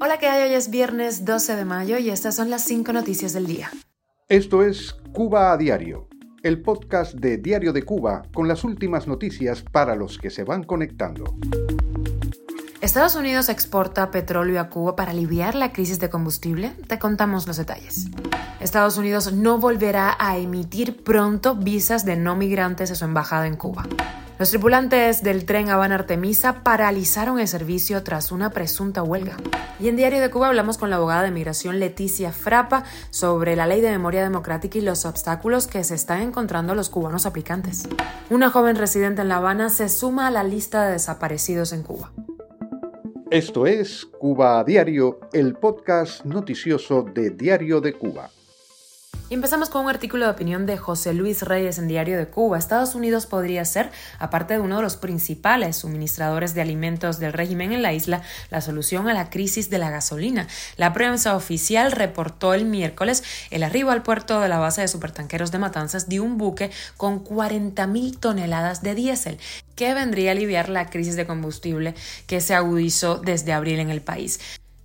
Hola, ¿qué hay? Hoy es viernes 12 de mayo y estas son las 5 noticias del día. Esto es Cuba a Diario, el podcast de Diario de Cuba con las últimas noticias para los que se van conectando. Estados Unidos exporta petróleo a Cuba para aliviar la crisis de combustible. Te contamos los detalles. Estados Unidos no volverá a emitir pronto visas de no migrantes a su embajada en Cuba. Los tripulantes del tren Habana Artemisa paralizaron el servicio tras una presunta huelga. Y en Diario de Cuba hablamos con la abogada de migración Leticia Frapa sobre la ley de memoria democrática y los obstáculos que se están encontrando los cubanos aplicantes. Una joven residente en La Habana se suma a la lista de desaparecidos en Cuba. Esto es Cuba a Diario, el podcast noticioso de Diario de Cuba. Empezamos con un artículo de opinión de José Luis Reyes en Diario de Cuba. Estados Unidos podría ser, aparte de uno de los principales suministradores de alimentos del régimen en la isla, la solución a la crisis de la gasolina. La prensa oficial reportó el miércoles el arribo al puerto de la base de supertanqueros de Matanzas de un buque con 40.000 toneladas de diésel que vendría a aliviar la crisis de combustible que se agudizó desde abril en el país.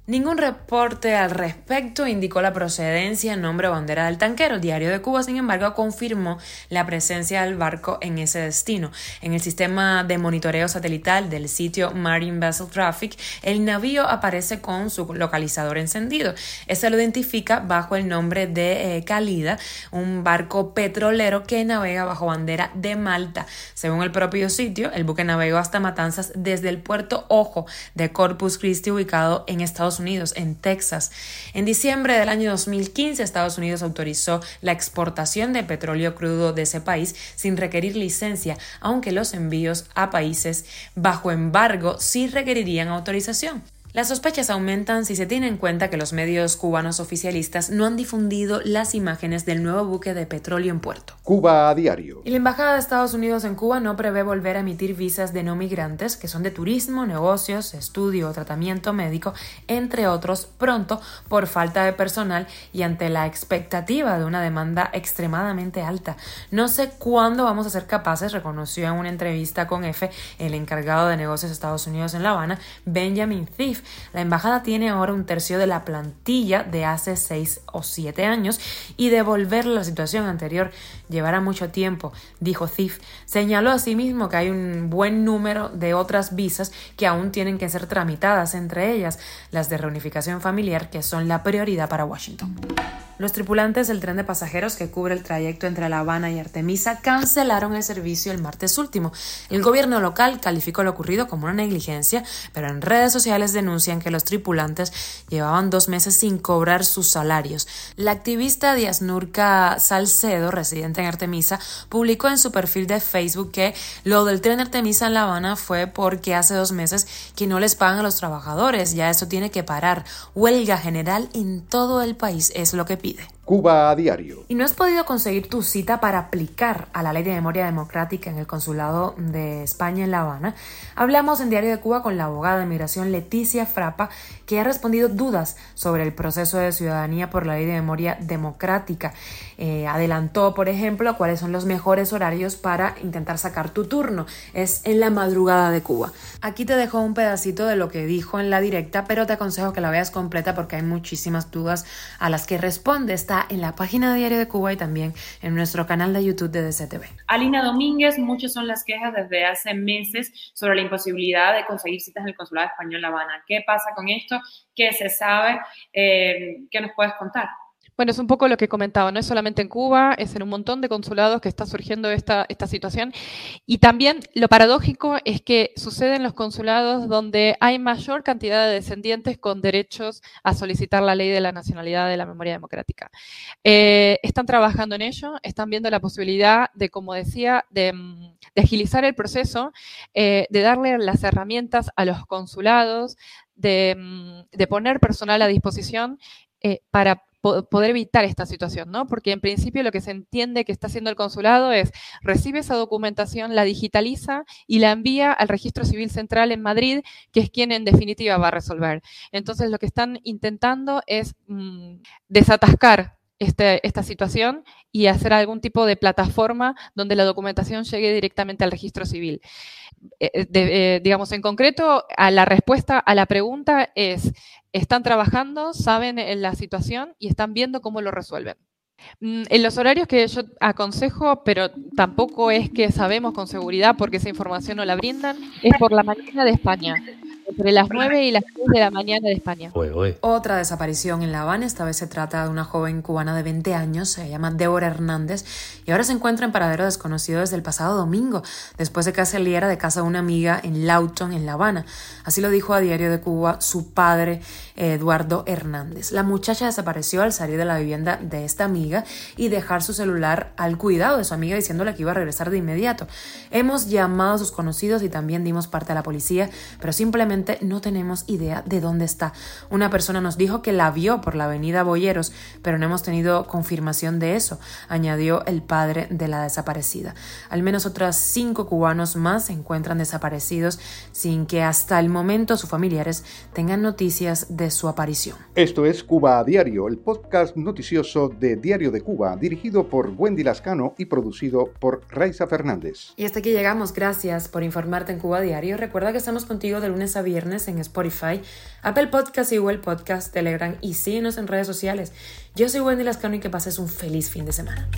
Ningún reporte al respecto indicó la procedencia, nombre o bandera del tanquero. Diario de Cuba, sin embargo, confirmó la presencia del barco en ese destino. En el sistema de monitoreo satelital del sitio Marine Vessel Traffic, el navío aparece con su localizador encendido. Ese lo identifica bajo el nombre de eh, Calida, un barco petrolero que navega bajo bandera de Malta. Según el propio sitio, el buque navegó hasta Matanzas desde el puerto Ojo de Corpus Christi, ubicado en Estados Unidos, en Texas. En diciembre del año 2015, Estados Unidos autorizó la exportación de petróleo crudo de ese país sin requerir licencia, aunque los envíos a países bajo embargo sí requerirían autorización. Las sospechas aumentan si se tiene en cuenta que los medios cubanos oficialistas no han difundido las imágenes del nuevo buque de petróleo en puerto. Cuba a diario. Y la Embajada de Estados Unidos en Cuba no prevé volver a emitir visas de no migrantes, que son de turismo, negocios, estudio o tratamiento médico, entre otros, pronto por falta de personal y ante la expectativa de una demanda extremadamente alta. No sé cuándo vamos a ser capaces, reconoció en una entrevista con F el encargado de negocios de Estados Unidos en La Habana, Benjamin Thief, la embajada tiene ahora un tercio de la plantilla de hace seis o siete años y devolver la situación anterior llevará mucho tiempo, dijo Thief. Señaló asimismo que hay un buen número de otras visas que aún tienen que ser tramitadas, entre ellas las de reunificación familiar, que son la prioridad para Washington. Los tripulantes del tren de pasajeros que cubre el trayecto entre La Habana y Artemisa cancelaron el servicio el martes último. El gobierno local calificó lo ocurrido como una negligencia, pero en redes sociales denuncian que los tripulantes llevaban dos meses sin cobrar sus salarios. La activista Díaz Nurca Salcedo, residente en Artemisa, publicó en su perfil de Facebook que lo del tren Artemisa en La Habana fue porque hace dos meses que no les pagan a los trabajadores. Ya eso tiene que parar. Huelga general en todo el país es lo que pide despide. Cuba a diario. ¿Y no has podido conseguir tu cita para aplicar a la ley de memoria democrática en el Consulado de España en La Habana? Hablamos en Diario de Cuba con la abogada de migración Leticia Frapa, que ha respondido dudas sobre el proceso de ciudadanía por la ley de memoria democrática. Eh, adelantó, por ejemplo, cuáles son los mejores horarios para intentar sacar tu turno. Es en la madrugada de Cuba. Aquí te dejo un pedacito de lo que dijo en la directa, pero te aconsejo que la veas completa porque hay muchísimas dudas a las que responde. Está en la página de Diario de Cuba y también en nuestro canal de YouTube de DCTV. Alina Domínguez, muchas son las quejas desde hace meses sobre la imposibilidad de conseguir citas en el Consulado Español La Habana. ¿Qué pasa con esto? ¿Qué se sabe? Eh, ¿Qué nos puedes contar? Bueno, es un poco lo que comentaba, no es solamente en Cuba, es en un montón de consulados que está surgiendo esta, situación. Y también lo paradójico es que sucede en los consulados donde hay mayor cantidad de descendientes con derechos a solicitar la ley de la nacionalidad de la memoria democrática. Eh, están trabajando en ello, están viendo la posibilidad de, como decía, de, mm, agilizar el proceso, eh, de darle las herramientas a los consulados, de, mm, poner personal a disposición eh, para poder evitar esta situación, ¿no? Porque en principio lo que se entiende que está haciendo el consulado es recibe esa documentación, la digitaliza y la envía al registro civil central en Madrid, que es quien en definitiva va a resolver. Entonces lo que están intentando es mm, desatascar este, esta situación y hacer algún tipo de plataforma donde la documentación llegue directamente al registro civil. Eh, digamos, en concreto, a la respuesta a la pregunta es, están trabajando, saben la situación y están viendo cómo lo resuelven. Mm, en los horarios que yo aconsejo, pero tampoco es que sabemos con seguridad porque esa información no la brindan, es por la mañana de España entre las 9 y las 10 de la mañana de España. Otra desaparición en La Habana, esta vez se trata de una joven cubana de 20 años, se llama Débora Hernández, y ahora se encuentra en paradero desconocido desde el pasado domingo, después de que saliera de casa de una amiga en Lawton, en La Habana. Así lo dijo a Diario de Cuba su padre, Eduardo Hernández. La muchacha desapareció al salir de la vivienda de esta amiga y dejar su celular al cuidado de su amiga diciéndole que iba a regresar de inmediato. Hemos llamado a sus conocidos y también dimos parte a la policía, pero simplemente no tenemos idea de dónde está. Una persona nos dijo que la vio por la avenida Boyeros, pero no hemos tenido confirmación de eso, añadió el padre de la desaparecida. Al menos otras cinco cubanos más se encuentran desaparecidos sin que hasta el momento sus familiares tengan noticias de su aparición. Esto es Cuba a Diario, el podcast noticioso de Diario de Cuba, dirigido por Wendy Lascano y producido por Raiza Fernández. Y hasta aquí llegamos. Gracias por informarte en Cuba a Diario. Recuerda que estamos contigo de lunes a viernes en Spotify, Apple Podcast y Google Podcast, Telegram y síguenos en redes sociales. Yo soy Wendy Lascano y que pases un feliz fin de semana.